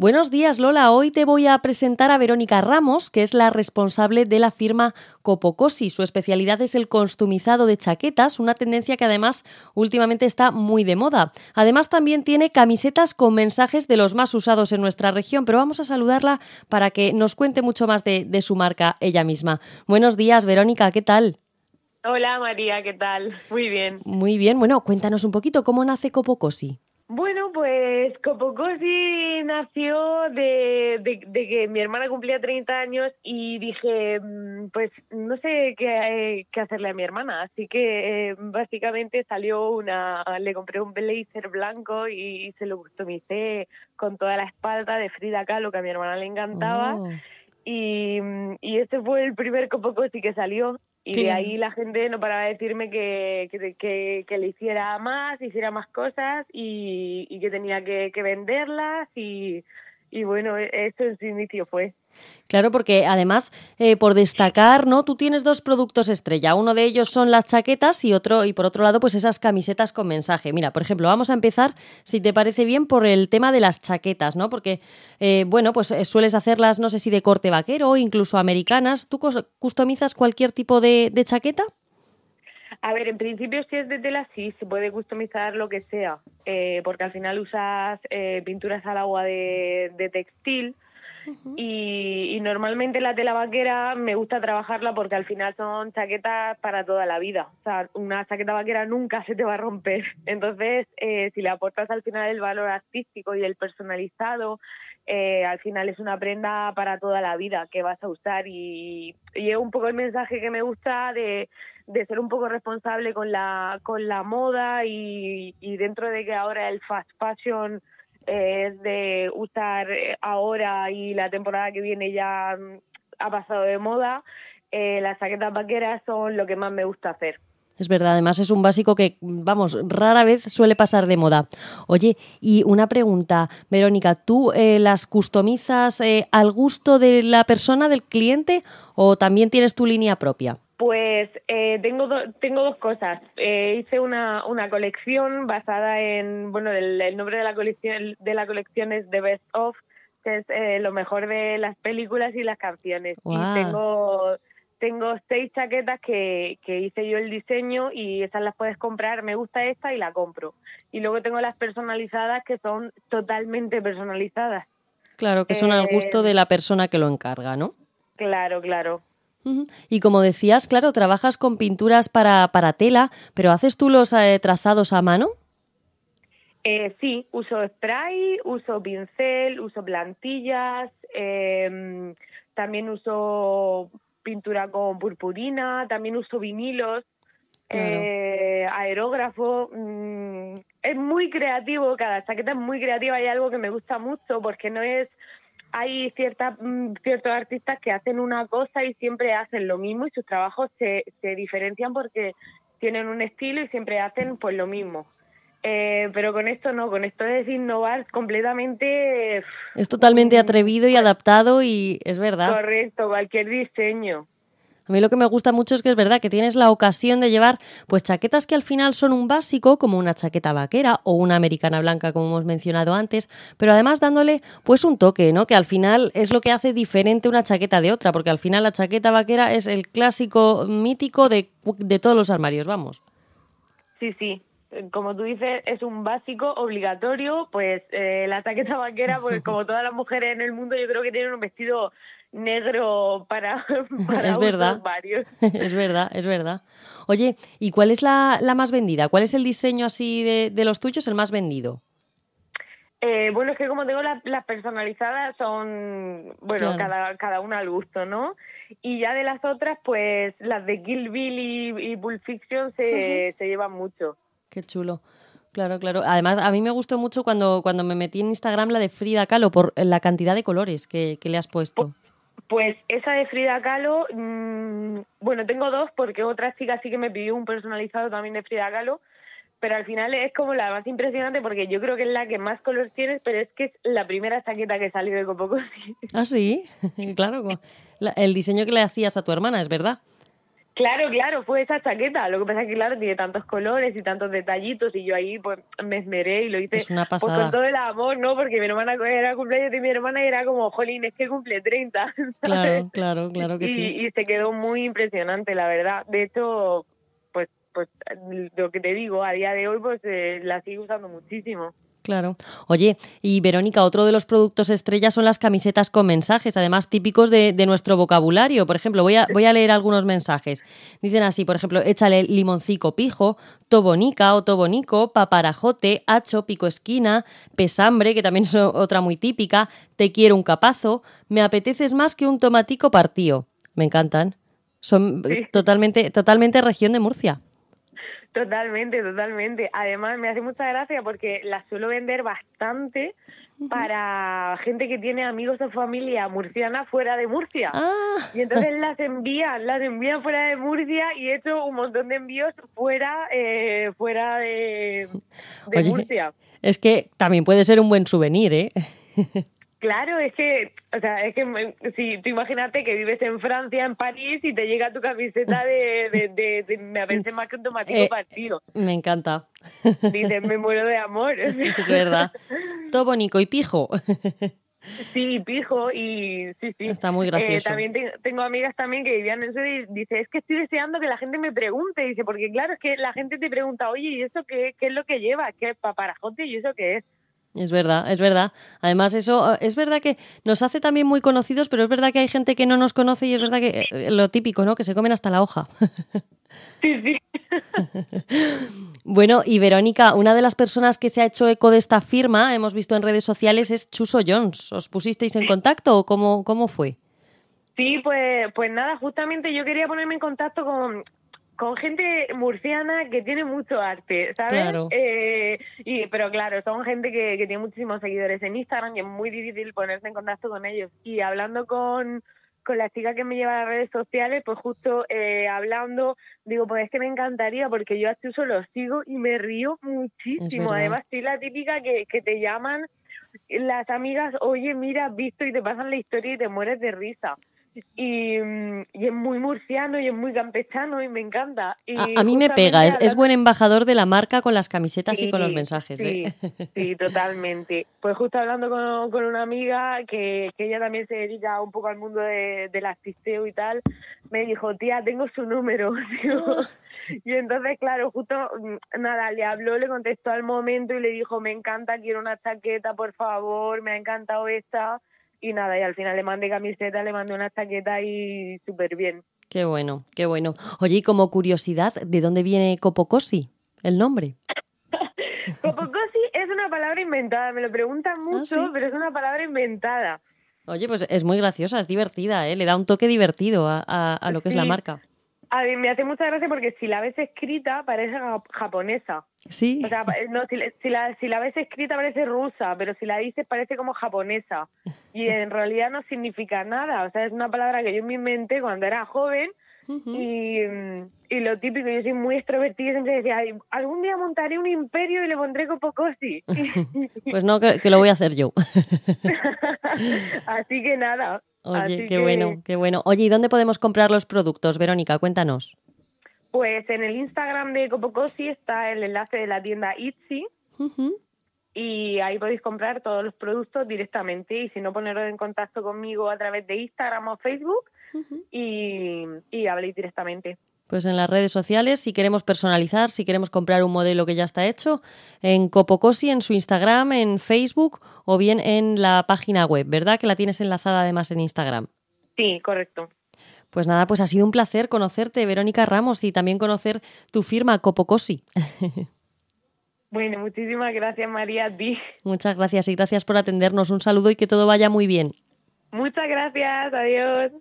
Buenos días, Lola. Hoy te voy a presentar a Verónica Ramos, que es la responsable de la firma Copocosi. Su especialidad es el costumizado de chaquetas, una tendencia que además últimamente está muy de moda. Además, también tiene camisetas con mensajes de los más usados en nuestra región, pero vamos a saludarla para que nos cuente mucho más de, de su marca ella misma. Buenos días, Verónica, ¿qué tal? Hola María, ¿qué tal? Muy bien. Muy bien. Bueno, cuéntanos un poquito cómo nace Copocosi. Bueno, pues Copocosi nació de, de, que mi hermana cumplía 30 años y dije, mm, pues no sé qué, qué hacerle a mi hermana, así que eh, básicamente salió una, le compré un blazer blanco y se lo customicé con toda la espalda de Frida Kahlo que a mi hermana le encantaba. Oh. Y, y ese fue el primer Copocosi que salió y de ahí la gente no paraba de decirme que, que, que, le hiciera más, hiciera más cosas y, y que tenía que, que venderlas y, y bueno, e, eso en su inicio fue. Claro, porque además, eh, por destacar, ¿no? Tú tienes dos productos estrella. Uno de ellos son las chaquetas y otro, y por otro lado, pues esas camisetas con mensaje. Mira, por ejemplo, vamos a empezar, si te parece bien, por el tema de las chaquetas, ¿no? Porque, eh, bueno, pues eh, sueles hacerlas, no sé si de corte vaquero o incluso americanas. ¿Tú customizas cualquier tipo de, chaqueta? A ver, en principio si es de tela sí, se puede customizar lo que sea, porque al final usas pinturas al agua de, de textil, y, normalmente la tela vaquera me gusta trabajarla porque al final son chaquetas para toda la vida. O sea, una chaqueta vaquera nunca se te va a romper. Entonces, eh, si le aportas al final el valor artístico y el personalizado, eh, al final es una prenda para toda la vida que vas a usar y, y es un poco el mensaje que me gusta de, de ser un poco responsable con la, con la moda y, y dentro de que ahora el fast fashion es de usar eh, ahora y la temporada que viene ya mm, ha pasado de moda, eh, las chaquetas vaqueras son lo que más me gusta hacer. Es verdad, además es un básico que, vamos, rara vez suele pasar de moda. Oye, y una pregunta, Verónica, ¿tú eh, las customizas al gusto de la persona, del cliente, o también tienes tu línea propia? Pues eh, tengo, tengo dos cosas. Eh, hice una, una colección basada en, bueno, el, nombre de la colección de la colección es The Best Of, que es eh, lo mejor de las películas y las canciones. Y tengo tengo seis chaquetas que, que hice yo el diseño y esas las puedes comprar. Me gusta esta y la compro. Y luego tengo las personalizadas que son totalmente personalizadas. Claro, que son al gusto de la persona que lo encarga, ¿no? Claro, claro. Y como decías, claro, trabajas con pinturas para, para tela, pero ¿haces tú los eh, trazados a mano? Eh, sí, uso spray, uso pincel, uso plantillas, em, también uso pintura con purpurina, también uso vinilos, eh, aerógrafo. Mm, es muy creativo, cada chaqueta es muy creativa y algo que me gusta mucho porque no es hay ciertas, mm, ciertos artistas que hacen una cosa y siempre hacen lo mismo y sus trabajos se, se diferencian porque tienen un estilo y siempre hacen pues lo mismo. Eh, pero con esto no, con esto es innovar completamente. Es totalmente mm, atrevido y adaptado y es verdad. Correcto, cualquier diseño. A mí lo que me gusta mucho es que es verdad que tienes la ocasión de llevar pues chaquetas que al final son un básico, como una chaqueta vaquera o una americana blanca, como hemos mencionado antes, pero además dándole pues un toque, ¿no? Que al final es lo que hace diferente una chaqueta de otra, porque al final la chaqueta vaquera es el clásico mítico de, de todos los armarios, vamos. Sí, sí, como tú dices, es un básico obligatorio, pues eh, la chaqueta vaquera, pues como todas las mujeres en el mundo, yo creo que tienen un vestido negro para, para es verdad. varios. es verdad, es verdad. Oye, ¿y cuál es la, la más vendida? ¿Cuál es el diseño así de, de los tuyos el más vendido? Eh, bueno, es que como digo, las, las personalizadas son, bueno, cada, cada una al gusto, ¿no? Y ya de las otras, pues las de Kill Bill y, y Pulp Fiction se, se llevan mucho. Qué chulo. Claro, claro. Además, a mí me gustó mucho cuando, cuando me metí en Instagram la de Frida Kahlo por la cantidad de colores que, que le has puesto. Pues esa de Frida Kahlo, mmm, bueno, tengo dos porque otra chica sí que me pidió un personalizado también de Frida Kahlo, pero al final es como la más impresionante porque yo creo que es la que más color tiene, pero es que es la primera chaqueta que salió de Copoco. Ah, sí, claro. el diseño que le hacías a tu hermana, es verdad. Claro, claro, fue esa chaqueta. Lo que pasa es que, claro, tiene tantos colores y tantos detallitos y yo ahí pues me esmeré y lo hice Es una pues, con todo el amor, ¿no? Porque mi hermana era cumpleaños de mi hermana y era como, jolín, es que cumple 30. ¿sabes? Claro, claro, claro que y, sí. y se quedó muy impresionante, la verdad. De hecho, pues, pues lo que te digo, a día de hoy pues eh, la sigo usando muchísimo. Claro. Oye, y Verónica, otro de los productos estrella son las camisetas con mensajes, además típicos de, de nuestro vocabulario. Por ejemplo, voy a, voy a leer algunos mensajes. Dicen así, por ejemplo, échale limoncico pijo, tobonica o tobonico, paparajote, hacho, pico esquina, pesambre, que también es otra muy típica, te quiero un capazo, me apeteces más que un tomatico partido. Me encantan. Son Sí. totalmente, totalmente región de Murcia. Totalmente, totalmente. Además, me hace mucha gracia porque las suelo vender bastante para gente que tiene amigos o familia murciana fuera de Murcia. Ah, Y entonces las envían, las envían fuera de Murcia y he hecho un montón de envíos fuera, eh, fuera de, de Oye. Murcia. es que también puede ser un buen souvenir, ¿eh? Claro, es que, o sea, es que si tú imagínate que vives en Francia, en París, y te llega tu camiseta de, de, de, de- me apetece más que un tomatico Eh, partido. Me encanta. Dices, me muero de amor. Es verdad. Tobonico y pijo. Sí, pijo y sí, sí. Está muy gracioso. Eh, también te- tengo amigas también que vivían en eso y dice, es que estoy deseando que la gente me pregunte. Dice, porque claro, es que la gente te pregunta, oye, ¿y eso qué, qué es lo que lleva? ¿Qué es paparajote? ¿Y eso qué es? Es verdad, es verdad. Además, eso eh, es verdad que nos hace también muy conocidos, pero es verdad que hay gente que no nos conoce y es verdad que eh, lo típico, ¿no? Que se comen hasta la hoja. Sí, sí. Bueno, y Verónica, una de las personas que se ha hecho eco de esta firma, hemos visto en redes sociales, es Chuso Jones. ¿Os pusisteis en contacto o cómo, cómo fue? Sí, pues, pues nada, justamente yo quería ponerme en contacto con, con gente murciana que tiene mucho arte, ¿sabes? Claro. Eh, y, pero claro, son gente que, que tiene muchísimos seguidores en Instagram y es muy difícil ponerse en contacto con ellos. Y hablando con, con la chica que me lleva a las redes sociales, pues justo eh, hablando, digo, pues es que me encantaría porque yo a Chuso lo sigo y me río muchísimo. Además, soy la típica que, que te llaman las amigas, oye, mira, has visto y te pasan la historia y te mueres de risa. Y, y es muy murciano y es muy campechano y me encanta. Y A, a mí me pega, es, es buen embajador de la marca con las camisetas y con los mensajes. Sí, ¿eh? sí, totalmente. Pues justo hablando con, con una amiga que, que ella también se dedica un poco al mundo de, del artisteo y tal, me dijo, tía, tengo su número. Y entonces, claro, justo, mm, nada, le habló, le contestó al momento y le dijo, me encanta, quiero una chaqueta, por favor, me ha encantado esta. Y nada, y al final le mandé camiseta, le mandé una chaqueta y súper bien. Qué bueno, qué bueno. Oye, y como curiosidad, ¿de dónde viene Copocosi? El nombre. Copocosi es una palabra inventada, me lo preguntan mucho, Ah, sí? pero es una palabra inventada. Oye, pues es muy graciosa, es divertida, ¿eh? Le da un toque divertido a, a- a lo que es la marca. A mí me hace mucha gracia porque si la ves escrita parece ja- japonesa. Sí. O sea, no, si, si, la, si la ves escrita parece rusa, pero si la dices parece como japonesa. Y en realidad no significa nada. O sea, es una palabra que yo me inventé cuando era joven y, y lo típico, yo soy muy extrovertida y siempre decía, "Ay, algún día montaré un imperio y le pondré Copocosi. Pues no, que, que lo voy a hacer yo. Así que nada. Oye, Así qué que, bueno, qué bueno. Oye, ¿y dónde podemos comprar los productos, Verónica? Cuéntanos. Pues en el Instagram de Copocosi está el enlace de la tienda Itzy. Ujú. Y ahí podéis comprar todos los productos directamente y si no poneros en contacto conmigo a través de Instagram o Facebook y, y habléis directamente. Pues en las redes sociales, si queremos personalizar, si queremos comprar un modelo que ya está hecho, en Copocosi, en su Instagram, en Facebook o bien en la página web, ¿verdad? Que la tienes enlazada además en Instagram. Sí, correcto. Pues nada, pues ha sido un placer conocerte, Verónica Ramos, y también conocer tu firma Copocosi. Bueno, muchísimas gracias María a ti. Muchas gracias y gracias por atendernos. Un saludo y que todo vaya muy bien. Muchas gracias, adiós.